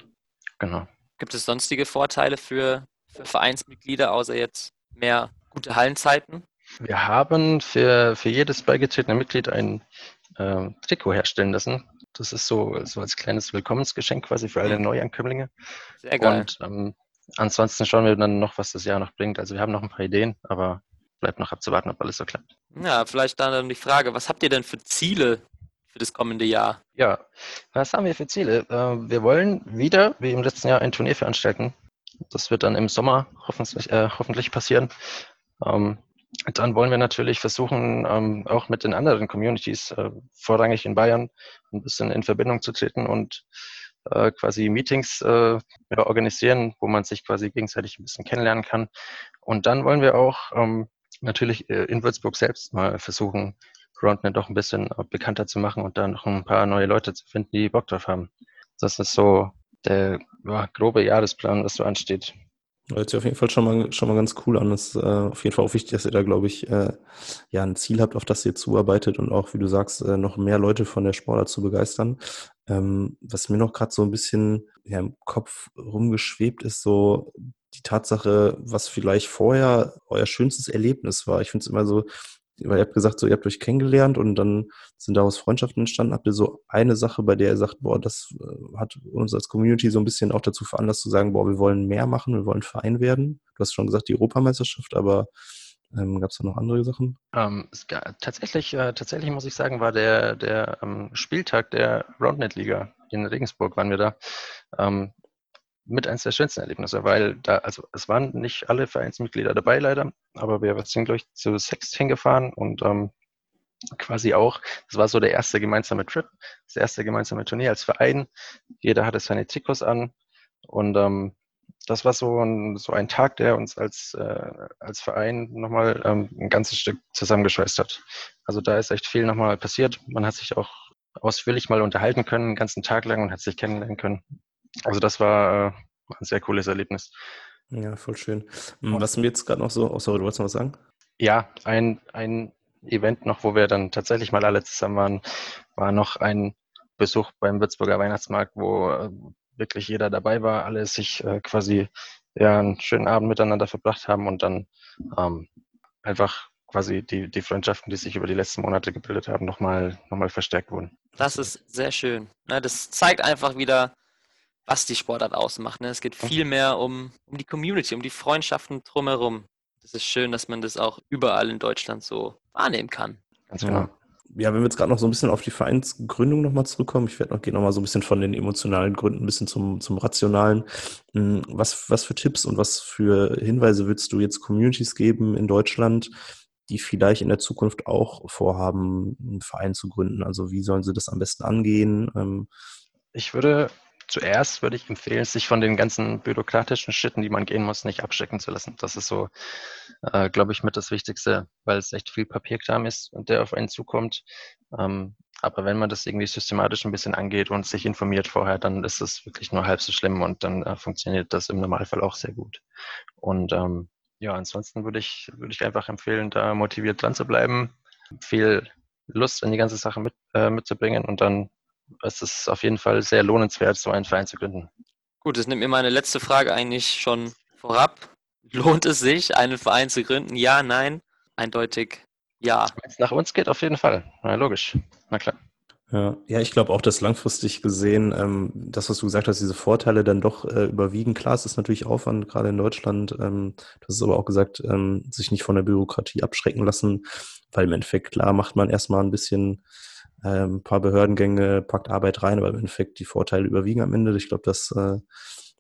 [SPEAKER 4] Genau.
[SPEAKER 5] Gibt es sonstige Vorteile für, für Vereinsmitglieder, außer jetzt mehr gute Hallenzeiten?
[SPEAKER 4] Wir haben für, für jedes beigetretene Mitglied ein ähm, Trikot herstellen lassen. Das ist so, so als kleines Willkommensgeschenk quasi für alle Neuankömmlinge.
[SPEAKER 5] Sehr geil.
[SPEAKER 4] Und ähm, ansonsten schauen wir dann noch, was das Jahr noch bringt. Also wir haben noch ein paar Ideen, aber bleibt noch abzuwarten, ob alles so klappt.
[SPEAKER 5] Ja, vielleicht dann die Frage, was habt ihr denn für Ziele für das kommende Jahr?
[SPEAKER 4] Ja, was haben wir für Ziele? Äh, wir wollen wieder, wie im letzten Jahr, ein Turnier veranstalten. Das wird dann im Sommer hoffentlich, äh, hoffentlich passieren. Ähm, dann wollen wir natürlich versuchen, ähm, auch mit den anderen Communities, äh, vorrangig in Bayern, ein bisschen in Verbindung zu treten und äh, quasi Meetings äh, organisieren, wo man sich quasi gegenseitig ein bisschen kennenlernen kann. Und dann wollen wir auch ähm, natürlich äh, in Würzburg selbst mal versuchen, GroundNet doch ein bisschen äh, bekannter zu machen und da noch ein paar neue Leute zu finden, die Bock drauf haben. Das ist so der ja, grobe Jahresplan, was so ansteht.
[SPEAKER 2] Hört sich auf jeden Fall schon mal, schon mal ganz cool an. Es ist äh, auf jeden Fall auch wichtig, dass ihr da, glaube ich, äh, ja, ein Ziel habt, auf das ihr zuarbeitet und auch, wie du sagst, äh, noch mehr Leute von der Sportart zu begeistern. Ähm, was mir noch gerade so ein bisschen ja, im Kopf rumgeschwebt ist, so die Tatsache, was vielleicht vorher euer schönstes Erlebnis war. Ich finde es immer so, weil ihr habt gesagt, so ihr habt euch kennengelernt und dann sind daraus Freundschaften entstanden. Habt ihr so eine Sache, bei der ihr sagt, boah, das äh, hat uns als Community so ein bisschen auch dazu veranlasst zu sagen, boah, wir wollen mehr machen, wir wollen Verein werden. Du hast schon gesagt, die Europameisterschaft, aber ähm, gab es da noch andere Sachen?
[SPEAKER 4] Ähm, tatsächlich, äh, tatsächlich muss ich sagen, war der, der ähm, Spieltag der Roundnet-Liga in Regensburg, waren wir da. Ähm, mit eines der schönsten Erlebnisse, weil da, also es waren nicht alle Vereinsmitglieder dabei leider, aber wir sind, glaube ich, zu Sext hingefahren und ähm, quasi auch, das war so der erste gemeinsame Trip, das erste gemeinsame Turnier als Verein. Jeder hatte seine Trikots an und ähm, das war so ein, so ein Tag, der uns als, äh, als Verein nochmal ähm, ein ganzes Stück zusammengeschweißt hat. Also da ist echt viel nochmal passiert. Man hat sich auch ausführlich mal unterhalten können, einen ganzen Tag lang und hat sich kennenlernen können. Also das war äh, ein sehr cooles Erlebnis.
[SPEAKER 2] Ja, voll schön. Hm, was mir jetzt gerade noch so, oh sorry, du wolltest noch was sagen?
[SPEAKER 4] Ja, ein, ein Event noch, wo wir dann tatsächlich mal alle zusammen waren, war noch ein Besuch beim Würzburger Weihnachtsmarkt, wo äh, wirklich jeder dabei war, alle sich äh, quasi ja, einen schönen Abend miteinander verbracht haben und dann ähm, einfach quasi die, die Freundschaften, die sich über die letzten Monate gebildet haben, nochmal noch mal verstärkt wurden.
[SPEAKER 5] Das ist sehr schön. Ne, das zeigt einfach wieder, was die Sportart ausmacht. Ne? Es geht viel mehr um, um die Community, um die Freundschaften drumherum. Das ist schön, dass man das auch überall in Deutschland so wahrnehmen kann.
[SPEAKER 2] Ganz genau. Ja, wenn wir jetzt gerade noch so ein bisschen auf die Vereinsgründung nochmal zurückkommen, ich werde noch gehen nochmal so ein bisschen von den emotionalen Gründen ein bisschen zum, zum rationalen. Hm, was, was für Tipps und was für Hinweise würdest du jetzt Communities geben in Deutschland, die vielleicht in der Zukunft auch vorhaben, einen Verein zu gründen? Also wie sollen sie das am besten angehen? Ähm,
[SPEAKER 4] ich würde zuerst würde ich empfehlen, sich von den ganzen bürokratischen Schritten, die man gehen muss, nicht abschrecken zu lassen. Das ist so, äh, glaube ich, mit das Wichtigste, weil es echt viel Papierkram ist und der auf einen zukommt. Ähm, aber wenn man das irgendwie systematisch ein bisschen angeht und sich informiert vorher, dann ist es wirklich nur halb so schlimm und dann äh, funktioniert das im Normalfall auch sehr gut. Und ähm, ja, ansonsten würde ich, würde ich einfach empfehlen, da motiviert dran zu bleiben, viel Lust in die ganze Sache mit, äh, mitzubringen und dann es ist auf jeden Fall sehr lohnenswert, so einen Verein zu gründen.
[SPEAKER 5] Gut, das nimmt mir meine letzte Frage eigentlich schon vorab. Lohnt es sich, einen Verein zu gründen? Ja, nein? Eindeutig ja.
[SPEAKER 4] Wenn es nach uns geht, auf jeden Fall. Na, logisch. Na klar.
[SPEAKER 2] Ja, ja ich glaube auch, dass langfristig gesehen, ähm, das, was du gesagt hast, diese Vorteile dann doch äh, überwiegen. Klar, es ist natürlich Aufwand, gerade in Deutschland. Ähm, du hast aber auch gesagt, ähm, sich nicht von der Bürokratie abschrecken lassen, weil im Endeffekt, klar, macht man erstmal ein bisschen äh, ein paar Behördengänge, packt Arbeit rein, aber im Endeffekt die Vorteile überwiegen am Ende. Ich glaube, das äh,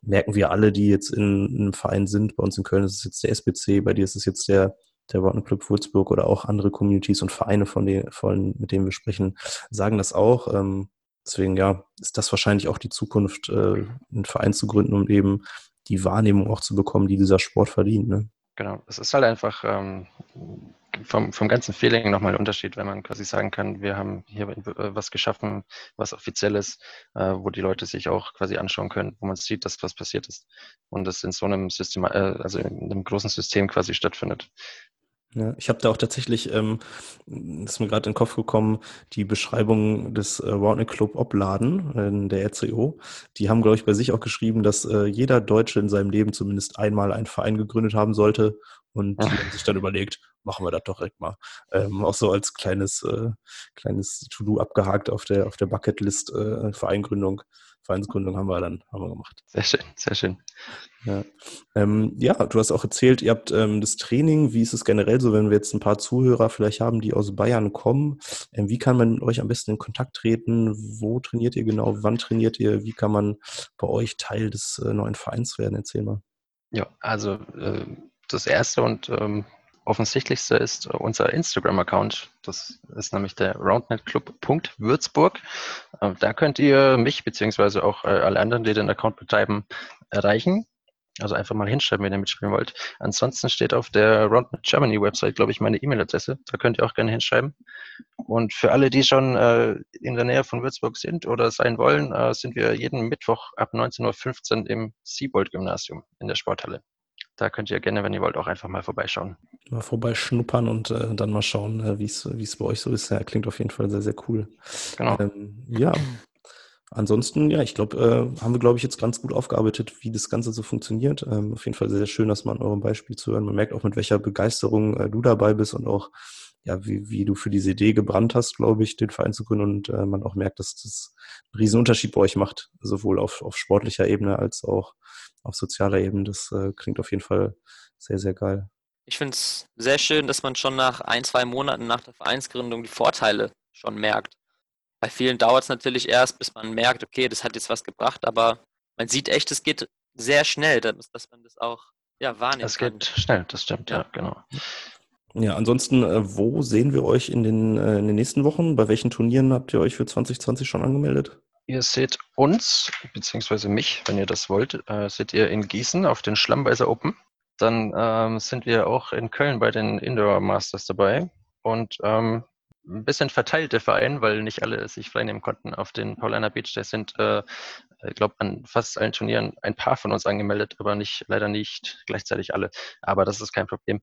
[SPEAKER 2] merken wir alle, die jetzt in, in einem Verein sind. Bei uns in Köln ist es jetzt der SBC, bei dir ist es jetzt der, der Rotten Club Würzburg oder auch andere Communities und Vereine, von denen, von, mit denen wir sprechen, sagen das auch. Ähm, deswegen, ja, ist das wahrscheinlich auch die Zukunft, äh, einen Verein zu gründen, um eben die Wahrnehmung auch zu bekommen, die dieser Sport verdient. Ne?
[SPEAKER 4] Genau, es ist halt einfach ähm, vom, vom ganzen Feeling nochmal ein Unterschied, wenn man quasi sagen kann, wir haben hier äh, was geschaffen, was offiziell ist, äh, wo die Leute sich auch quasi anschauen können, wo man sieht, dass was passiert ist und das in so einem System, äh, also in einem großen System quasi stattfindet.
[SPEAKER 2] Ja, ich habe da auch tatsächlich, ähm, ist mir gerade in den Kopf gekommen, die Beschreibung des äh, Rodney Club Obladen in der RCO. Die haben, glaube ich, bei sich auch geschrieben, dass äh, jeder Deutsche in seinem Leben zumindest einmal einen Verein gegründet haben sollte. Und die haben sich dann überlegt, machen wir das doch direkt mal. Ähm, auch so als kleines, äh, kleines To-Do abgehakt auf der, auf der Bucketlist äh, Vereingründung. Vereinsgründung haben wir dann haben wir gemacht.
[SPEAKER 4] Sehr schön, sehr schön.
[SPEAKER 2] Ja. Ähm, ja, du hast auch erzählt, ihr habt ähm, das Training. Wie ist es generell so, wenn wir jetzt ein paar Zuhörer vielleicht haben, die aus Bayern kommen? Ähm, wie kann man mit euch am besten in Kontakt treten? Wo trainiert ihr genau? Wann trainiert ihr? Wie kann man bei euch Teil des äh, neuen Vereins werden? Erzähl mal.
[SPEAKER 4] Ja, also äh, das erste und ähm, offensichtlichste ist unser Instagram-Account. Das ist nämlich der roundnetclub.würzburg. Äh, da könnt ihr mich beziehungsweise auch äh, alle anderen, die den Account betreiben, erreichen. Also einfach mal hinschreiben, wenn ihr mitspielen wollt. Ansonsten steht auf der Roundnet Germany Website, glaube ich, meine E-Mail-Adresse. Da könnt ihr auch gerne hinschreiben. Und für alle, die schon äh, in der Nähe von Würzburg sind oder sein wollen, äh, sind wir jeden Mittwoch ab 19.15 Uhr im Siebold-Gymnasium in der Sporthalle. Da könnt ihr gerne, wenn ihr wollt, auch einfach mal vorbeischauen.
[SPEAKER 2] Mal vorbeischnuppern und äh, dann mal schauen, äh, wie es bei euch so ist. Ja, klingt auf jeden Fall sehr, sehr cool.
[SPEAKER 4] Genau.
[SPEAKER 2] Ähm, ja, Ansonsten, ja, ich glaube, äh, haben wir, glaube ich, jetzt ganz gut aufgearbeitet, wie das Ganze so funktioniert. Ähm, auf jeden Fall sehr, sehr schön, dass man an eurem Beispiel zu hören. Man merkt auch, mit welcher Begeisterung äh, du dabei bist und auch, ja, wie, wie du für diese Idee gebrannt hast, glaube ich, den Verein zu gründen und äh, man auch merkt, dass das einen riesen Unterschied bei euch macht, sowohl auf, auf sportlicher Ebene als auch auf sozialer Ebene. Das äh, klingt auf jeden Fall sehr, sehr geil.
[SPEAKER 3] Ich finde es sehr schön, dass man schon nach ein, zwei Monaten nach der Vereinsgründung die Vorteile schon merkt. Bei vielen dauert es natürlich erst, bis man merkt, okay, das hat jetzt was gebracht, aber man sieht echt, es geht sehr schnell, dass, dass man das auch ja, wahrnimmt.
[SPEAKER 4] Es geht schnell, das stimmt, ja, ja genau.
[SPEAKER 2] Ja, ansonsten, äh, wo sehen wir euch in den, äh, in den nächsten Wochen? Bei welchen Turnieren habt ihr euch für 2020 schon angemeldet?
[SPEAKER 4] Ihr seht uns, beziehungsweise mich, wenn ihr das wollt, äh, seht ihr in Gießen auf den Schlammweiser Open. Dann ähm, sind wir auch in Köln bei den Indoor Masters dabei. Und ähm, ein bisschen verteilte Verein, weil nicht alle sich freinehmen konnten auf den Paulaner Beach. Da sind, äh, ich glaube, an fast allen Turnieren ein paar von uns angemeldet, aber nicht, leider nicht gleichzeitig alle. Aber das ist kein Problem.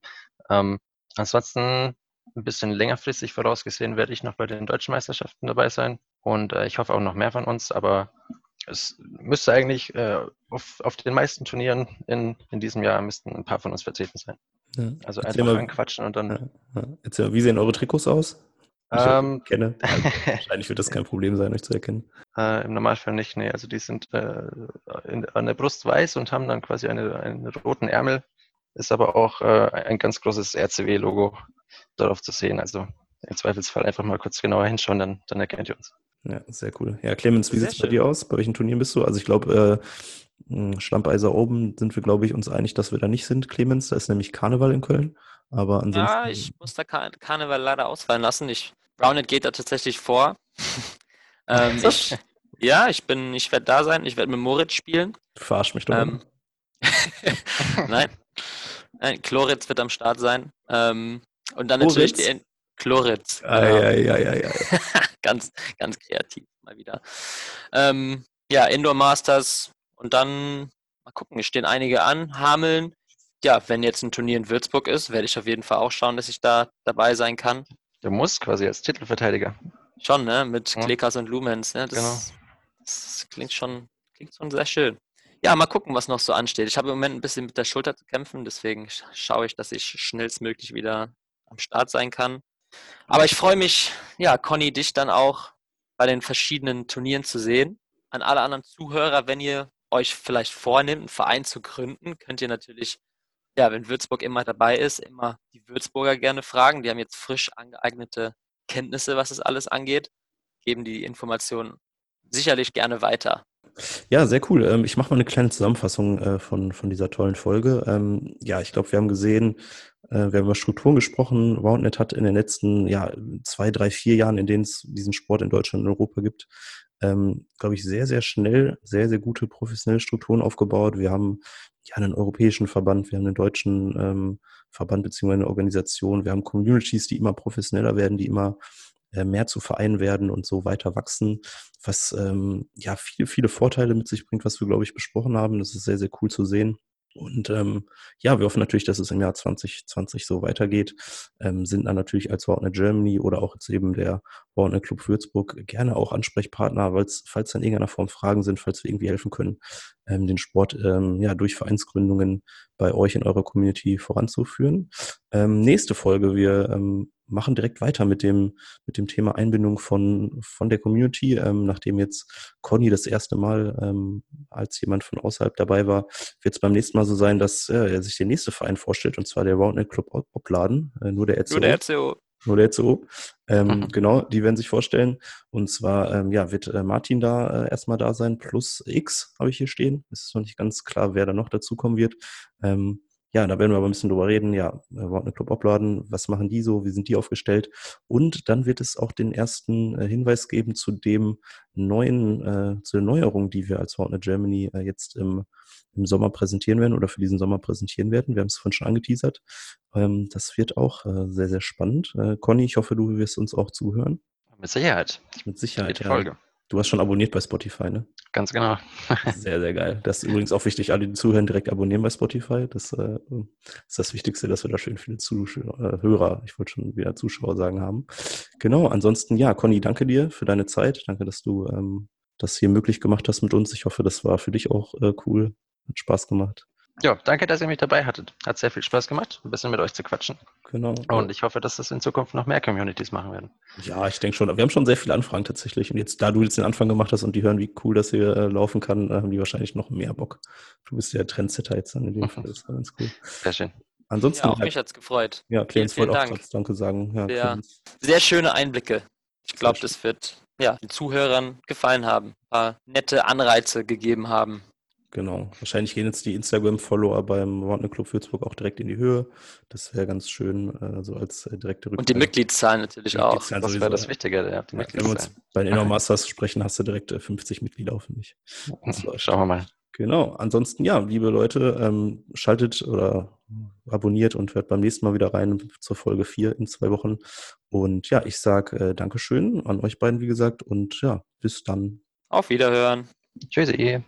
[SPEAKER 4] Ähm, ansonsten ein bisschen längerfristig vorausgesehen werde ich noch bei den deutschen Meisterschaften dabei sein und äh, ich hoffe auch noch mehr von uns, aber es müsste eigentlich äh, auf, auf den meisten Turnieren in, in diesem Jahr müssten ein paar von uns vertreten sein. Ja. Also Erzähl einfach mal, anquatschen und dann.
[SPEAKER 2] Ja, ja. Mal, wie sehen eure Trikots aus? Ich ähm, kenne. Also, wahrscheinlich wird das kein Problem sein, euch zu erkennen.
[SPEAKER 4] Äh, Im Normalfall nicht, nee. Also die sind äh, in, an der Brust weiß und haben dann quasi eine, einen roten Ärmel. Ist aber auch äh, ein ganz großes RCW-Logo darauf zu sehen. Also im Zweifelsfall einfach mal kurz genauer hinschauen, dann, dann erkennt ihr uns.
[SPEAKER 2] Ja, sehr cool. Ja, Clemens, wie sieht es bei dir aus? Bei welchen Turnieren bist du? Also ich glaube, äh, hm, Schlammpeiser oben sind wir, glaube ich, uns einig, dass wir da nicht sind, Clemens. Da ist nämlich Karneval in Köln. Aber ansonsten.
[SPEAKER 3] Ja, ich muss da Kar Karneval leider ausfallen lassen. Ich, Brownet geht da tatsächlich vor. ähm, ich, ja, ich bin, ich werde da sein. Ich werde mit Moritz spielen.
[SPEAKER 2] Du verarsch mich doch. Ähm,
[SPEAKER 3] Nein. Nein, Chloritz wird am Start sein. Ähm, und dann Moritz? natürlich die Chloritz.
[SPEAKER 2] Ah, genau. ja, ja, ja, ja.
[SPEAKER 3] ganz, ganz kreativ mal wieder. Ähm, ja, Indoor Masters und dann mal gucken, es stehen einige an. Hameln, ja, wenn jetzt ein Turnier in Würzburg ist, werde ich auf jeden Fall auch schauen, dass ich da dabei sein kann.
[SPEAKER 4] Du musst quasi als Titelverteidiger.
[SPEAKER 3] Schon, ne? Mit ja. Klekas und Lumens. Ne? Das,
[SPEAKER 4] genau.
[SPEAKER 3] das klingt schon, klingt schon sehr schön. Ja, mal gucken, was noch so ansteht. Ich habe im Moment ein bisschen mit der Schulter zu kämpfen, deswegen schaue ich, dass ich schnellstmöglich wieder am Start sein kann. Aber ich freue mich, ja, Conny, dich dann auch bei den verschiedenen Turnieren zu sehen. An alle anderen Zuhörer, wenn ihr euch vielleicht vornimmt, einen Verein zu gründen, könnt ihr natürlich ja, wenn Würzburg immer dabei ist, immer die Würzburger gerne fragen. Die haben jetzt frisch angeeignete Kenntnisse, was es alles angeht, geben die Informationen sicherlich gerne weiter.
[SPEAKER 2] Ja, sehr cool. Ähm, ich mache mal eine kleine Zusammenfassung äh, von, von dieser tollen Folge. Ähm, ja, ich glaube, wir haben gesehen, äh, wir haben über Strukturen gesprochen. Roundnet hat in den letzten ja, zwei, drei, vier Jahren, in denen es diesen Sport in Deutschland und Europa gibt, ähm, glaube ich, sehr, sehr schnell, sehr, sehr gute professionelle Strukturen aufgebaut. Wir haben ja einen europäischen Verband, wir haben einen deutschen ähm, Verband beziehungsweise eine Organisation, wir haben Communities, die immer professioneller werden, die immer mehr zu Vereinen werden und so weiter wachsen, was ähm, ja viele, viele Vorteile mit sich bringt, was wir, glaube ich, besprochen haben. Das ist sehr, sehr cool zu sehen. Und ähm, ja, wir hoffen natürlich, dass es im Jahr 2020 so weitergeht. Ähm, sind dann natürlich als Warner Germany oder auch jetzt eben der Warner Club Würzburg gerne auch Ansprechpartner, falls dann irgendeiner Form Fragen sind, falls wir irgendwie helfen können, ähm, den Sport ähm, ja durch Vereinsgründungen bei euch in eurer Community voranzuführen. Ähm, nächste Folge, wir ähm, machen direkt weiter mit dem, mit dem Thema Einbindung von, von der Community. Ähm, nachdem jetzt Conny das erste Mal ähm, als jemand von außerhalb dabei war, wird es beim nächsten Mal so sein, dass äh, er sich der nächste Verein vorstellt, und zwar der Roundnet Club Opladen, äh, nur der RCO. Nur der RCO. Nur der RCO. Ähm, mhm. Genau, die werden sich vorstellen. Und zwar ähm, ja, wird äh, Martin da äh, erstmal da sein, plus X habe ich hier stehen. Es ist noch nicht ganz klar, wer da noch dazukommen wird. Ähm, ja, da werden wir aber ein bisschen drüber reden. Ja, Roundnet Club Obladen, was machen die so, wie sind die aufgestellt? Und dann wird es auch den ersten äh, Hinweis geben zu dem neuen, äh, zu den Neuerungen, die wir als Roundnet Germany äh, jetzt im, im Sommer präsentieren werden oder für diesen Sommer präsentieren werden. Wir haben es vorhin schon angeteasert. Ähm, das wird auch äh, sehr, sehr spannend. Äh, Conny, ich hoffe, du wirst uns auch zuhören.
[SPEAKER 4] Mit Sicherheit.
[SPEAKER 2] Mit Sicherheit.
[SPEAKER 4] Jede Folge.
[SPEAKER 2] Du hast schon abonniert bei Spotify, ne?
[SPEAKER 4] Ganz genau.
[SPEAKER 2] Sehr, sehr geil. Das ist übrigens auch wichtig, alle, die zuhören, direkt abonnieren bei Spotify. Das äh, ist das Wichtigste, dass wir da schön viele Zuhörer, ich wollte schon wieder Zuschauer sagen, haben. Genau, ansonsten, ja, Conny, danke dir für deine Zeit. Danke, dass du ähm, das hier möglich gemacht hast mit uns. Ich hoffe, das war für dich auch äh, cool. Hat Spaß gemacht.
[SPEAKER 4] Ja, danke, dass ihr mich dabei hattet. Hat sehr viel Spaß gemacht, ein bisschen mit euch zu quatschen.
[SPEAKER 2] Genau.
[SPEAKER 4] Und ich hoffe, dass das in Zukunft noch mehr Communities machen werden.
[SPEAKER 2] Ja, ich denke schon. Wir haben schon sehr viele Anfragen tatsächlich. Und jetzt, da du jetzt den Anfang gemacht hast und die hören, wie cool das hier äh, laufen kann, äh, haben die wahrscheinlich noch mehr Bock. Du bist ja Trendsetter jetzt dann in dem Fall. Das war ganz cool.
[SPEAKER 4] Sehr schön.
[SPEAKER 2] Ansonsten.
[SPEAKER 5] Ja, auch mich hat's gefreut.
[SPEAKER 2] Ja, Clemens
[SPEAKER 5] vielen
[SPEAKER 2] wollte auch Danke sagen. Ja,
[SPEAKER 5] Sehr,
[SPEAKER 2] Clemens.
[SPEAKER 5] sehr schöne Einblicke. Ich glaube, das wird ja, den Zuhörern gefallen haben. Ein paar nette Anreize gegeben haben.
[SPEAKER 2] Genau. Wahrscheinlich gehen jetzt die Instagram-Follower beim Roundnet Club Würzburg auch direkt in die Höhe. Das wäre ganz schön, äh, so als äh, direkte
[SPEAKER 5] Und die
[SPEAKER 2] Rückmeldung.
[SPEAKER 5] Mitgliedszahlen natürlich auch.
[SPEAKER 2] Mitgliedszahlen
[SPEAKER 4] Das wäre das. Wichtige, ja, die
[SPEAKER 2] Ja, Wenn wir uns bei den Inner Masters sprechen, hast du direkt äh, 50 Mitglieder auf mich. Das läuft.
[SPEAKER 4] Schauen wir mal.
[SPEAKER 2] Genau. Ansonsten, ja, liebe Leute, ähm, schaltet oder abonniert und hört beim nächsten Mal wieder rein zur Folge 4 in zwei Wochen. Und ja, ich sage äh, Dankeschön an euch beiden, wie gesagt, und ja, bis dann.
[SPEAKER 5] Auf Wiederhören.
[SPEAKER 4] Tschüssi.